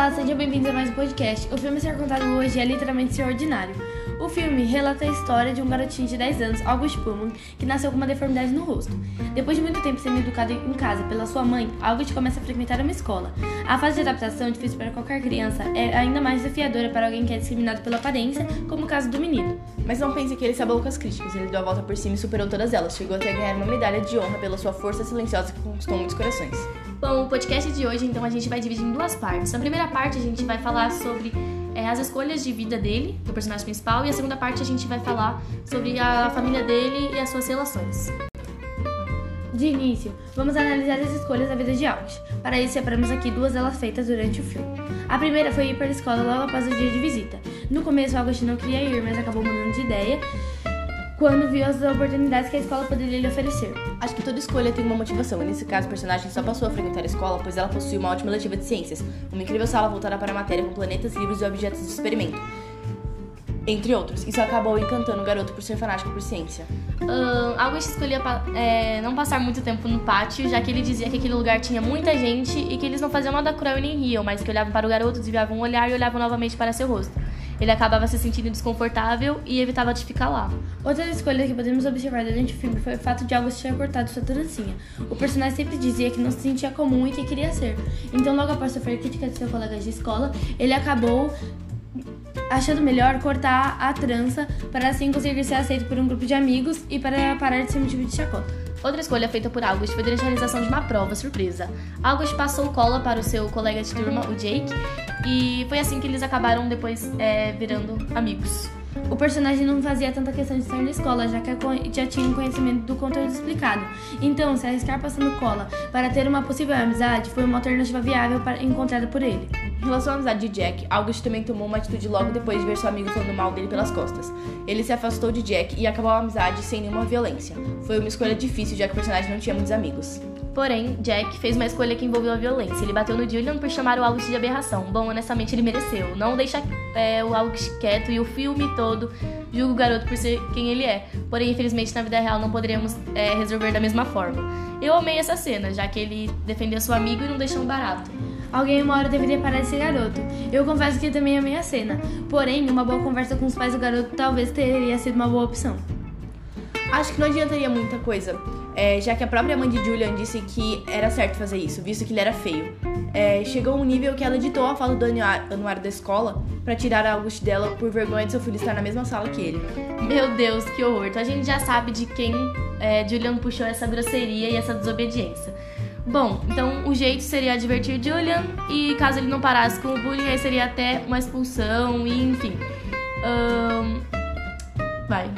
Olá, sejam bem-vindos a mais um podcast. O filme a ser contado hoje é literalmente extraordinário. O filme relata a história de um garotinho de 10 anos, August Pullman, que nasceu com uma deformidade no rosto. Depois de muito tempo sendo educado em casa pela sua mãe, August começa a frequentar uma escola. A fase de adaptação, difícil para qualquer criança, é ainda mais desafiadora para alguém que é discriminado pela aparência, como o caso do menino. Mas não pense que ele se abalou com as críticas, ele deu a volta por cima e superou todas elas, chegou até a ganhar uma medalha de honra pela sua força silenciosa que conquistou muitos corações. Bom, o podcast de hoje, então, a gente vai dividir em duas partes. Na primeira parte, a gente vai falar sobre é, as escolhas de vida dele, do personagem principal, e a segunda parte a gente vai falar sobre a família dele e as suas relações. De início, vamos analisar as escolhas da vida de August. Para isso, separamos aqui duas delas feitas durante o filme. A primeira foi ir para a escola logo após o dia de visita. No começo, August não queria ir, mas acabou mudando de ideia quando viu as oportunidades que a escola poderia lhe oferecer. Acho que toda escolha tem uma motivação, e nesse caso o personagem só passou a frequentar a escola pois ela possui uma ótima letiva de ciências, uma incrível sala voltada para a matéria com planetas, livros e objetos de experimento. Entre outros, isso acabou encantando o garoto por ser fanático por ciência. Uh, August escolhia é, não passar muito tempo no pátio, já que ele dizia que aquele lugar tinha muita gente e que eles não faziam nada cruel e nem riam, mas que olhavam para o garoto, desviavam um olhar e olhavam novamente para seu rosto ele acabava se sentindo desconfortável e evitava de ficar lá. Outra escolha que podemos observar durante o filme foi o fato de August ter cortado sua trancinha. O personagem sempre dizia que não se sentia comum e que queria ser. Então, logo após sofrer críticas de seus colegas de escola, ele acabou achando melhor cortar a trança para assim conseguir ser aceito por um grupo de amigos e para parar de ser motivo de chacota. Outra escolha feita por August foi durante a realização de uma prova surpresa. August passou cola para o seu colega de turma, o Jake, e foi assim que eles acabaram depois é, virando amigos. O personagem não fazia tanta questão de estar na escola, já que já tinha um conhecimento do conteúdo explicado. Então, se arriscar passando cola para ter uma possível amizade foi uma alternativa viável para, encontrada por ele. Em relação à amizade de Jack, August também tomou uma atitude logo depois de ver seu amigo falando mal dele pelas costas. Ele se afastou de Jack e acabou a amizade sem nenhuma violência. Foi uma escolha difícil, já que o personagem não tinha muitos amigos. Porém, Jack fez uma escolha que envolveu a violência. Ele bateu no Julian por chamar o August de aberração. Bom, honestamente, ele mereceu. Não deixa é, o August quieto e o filme todo julga o garoto por ser quem ele é. Porém, infelizmente, na vida real não poderíamos é, resolver da mesma forma. Eu amei essa cena, já que ele defendeu seu amigo e não deixou um barato. Alguém uma hora deveria parar esse garoto. Eu confesso que também amei a cena. Porém, uma boa conversa com os pais do garoto talvez teria sido uma boa opção. Acho que não adiantaria muita coisa é, já que a própria mãe de Julian disse que era certo fazer isso, visto que ele era feio. É, chegou um nível que ela editou a foto do anuário da escola para tirar a August dela por vergonha de seu filho estar na mesma sala que ele. Meu Deus, que horror! Então a gente já sabe de quem é, Julian puxou essa grosseria e essa desobediência. Bom, então o jeito seria advertir Julian e caso ele não parasse com o bullying, aí seria até uma expulsão e enfim. Um... Vai.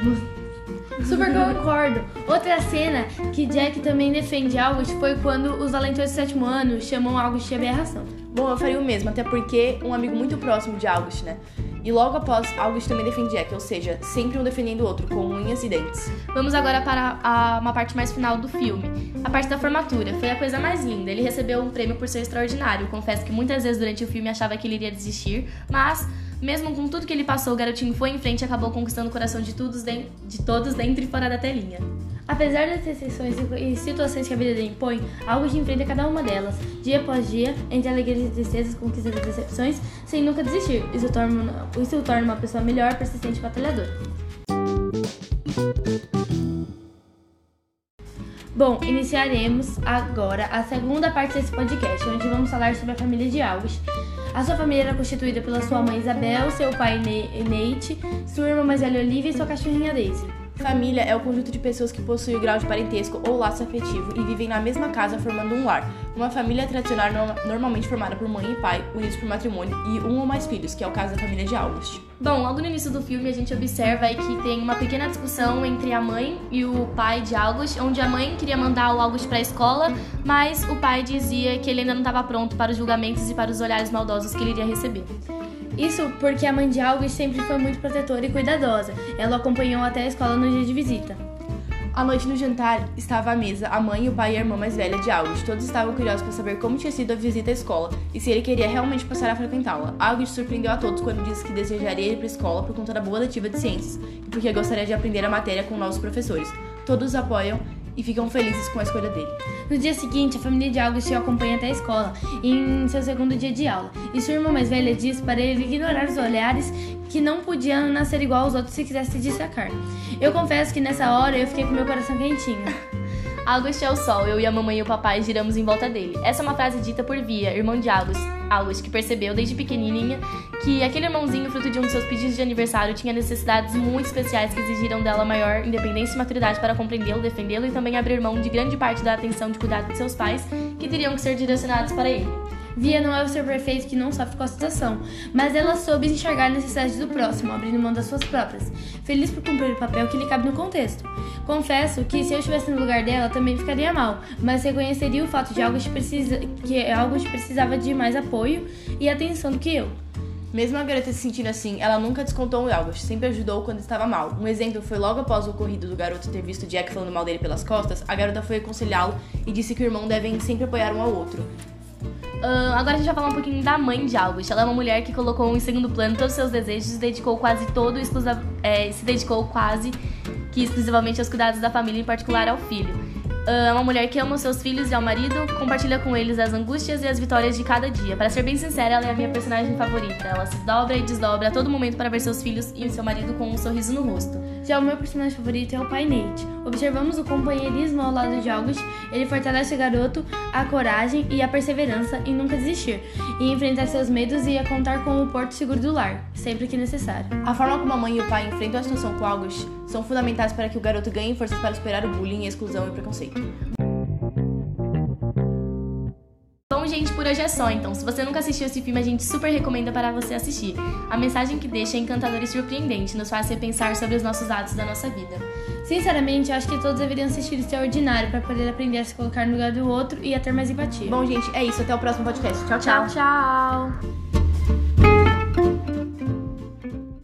Super concordo. Outra cena que Jack também defende August foi quando os valentões do sétimo ano chamam August de aberração. Bom, eu faria o mesmo, até porque um amigo muito próximo de August, né? E logo após, August também defende Jack, ou seja, sempre um defendendo o outro, com unhas e dentes. Vamos agora para a, uma parte mais final do filme. A parte da formatura. Foi a coisa mais linda. Ele recebeu um prêmio por ser extraordinário. Confesso que muitas vezes durante o filme achava que ele iria desistir, mas mesmo com tudo que ele passou, o garotinho foi em frente e acabou conquistando o coração de, todos, de todos dentro e fora da telinha. Apesar das exceções e situações que a vida impõe, algo te enfrenta cada uma delas, dia após dia, entre alegrias e tristezas, conquistas e decepções, sem nunca desistir. Isso torna, isso torna uma pessoa melhor, persistente e batalhadora. Bom, iniciaremos agora a segunda parte desse podcast, onde vamos falar sobre a família de August. A sua família era constituída pela sua mãe Isabel, seu pai Nate, sua irmã mais velha Olivia e sua cachorrinha Daisy. Família é o conjunto de pessoas que possuem o grau de parentesco ou laço afetivo e vivem na mesma casa formando um lar. Uma família tradicional normalmente formada por mãe e pai, unidos por matrimônio e um ou mais filhos, que é o caso da família de August. Bom, logo no início do filme a gente observa que tem uma pequena discussão entre a mãe e o pai de August, onde a mãe queria mandar o August para a escola, mas o pai dizia que ele ainda não estava pronto para os julgamentos e para os olhares maldosos que ele iria receber. Isso porque a mãe de August sempre foi muito protetora e cuidadosa. Ela o acompanhou até a escola no dia de visita. À noite no jantar, estava à mesa a mãe, o pai e a irmã mais velha de August. Todos estavam curiosos para saber como tinha sido a visita à escola e se ele queria realmente passar a frequentá-la. August surpreendeu a todos quando disse que desejaria ir para a escola por conta da boa letiva de ciências e porque gostaria de aprender a matéria com novos professores. Todos apoiam e ficam felizes com a escolha dele. No dia seguinte, a família de August o acompanha até a escola, em seu segundo dia de aula, e sua irmã mais velha diz para ele ignorar os olhares que não podia nascer igual aos outros se quisesse se destacar. Eu confesso que nessa hora eu fiquei com meu coração quentinho. August é o sol, eu e a mamãe e o papai giramos em volta dele. Essa é uma frase dita por Via, irmão de August, August que percebeu desde pequenininha que aquele irmãozinho, fruto de um dos seus pedidos de aniversário, tinha necessidades muito especiais que exigiram dela maior independência e maturidade para compreendê-lo, defendê-lo e também abrir mão de grande parte da atenção de cuidado de seus pais, que teriam que ser direcionados para ele. Via não é o ser perfeito que não sofre com a situação, mas ela soube enxergar a necessidade do próximo, abrindo mão das suas próprias, feliz por cumprir o papel que lhe cabe no contexto. Confesso que se eu estivesse no lugar dela também ficaria mal, mas reconheceria o fato de algo precisa, que algo precisava de mais apoio e atenção do que eu. Mesmo a garota se sentindo assim, ela nunca descontou o August, sempre ajudou quando estava mal. Um exemplo foi logo após o ocorrido do garoto ter visto Jack falando mal dele pelas costas, a garota foi aconselhá-lo e disse que o irmão devem sempre apoiar um ao outro. Uh, agora a gente vai falar um pouquinho da mãe de August. Ela é uma mulher que colocou em segundo plano todos os seus desejos e dedicou quase todo exclusiva, é, se dedicou quase que exclusivamente aos cuidados da família, em particular ao filho. Ah, é uma mulher que ama os seus filhos e ao marido, compartilha com eles as angústias e as vitórias de cada dia. Para ser bem sincera, ela é a minha personagem favorita. Ela se dobra e desdobra a todo momento para ver seus filhos e o seu marido com um sorriso no rosto. Já o meu personagem favorito é o pai Nate. Observamos o companheirismo ao lado de August, ele fortalece o garoto, a coragem e a perseverança em nunca desistir, e enfrentar seus medos e a contar com o porto seguro do lar, sempre que necessário. A forma como a mãe e o pai enfrentam a situação com August são fundamentais para que o garoto ganhe forças para superar o bullying, exclusão e preconceito. Bom, gente, por hoje é só, então. Se você nunca assistiu esse filme, a gente super recomenda para você assistir. A mensagem que deixa é encantadora e surpreendente, nos faz repensar sobre os nossos atos da nossa vida. Sinceramente, acho que todos deveriam assistir Extraordinário para poder aprender a se colocar no lugar do outro e a ter mais empatia. Bom, gente, é isso. Até o próximo podcast. Tchau, tchau. Tchau, tchau.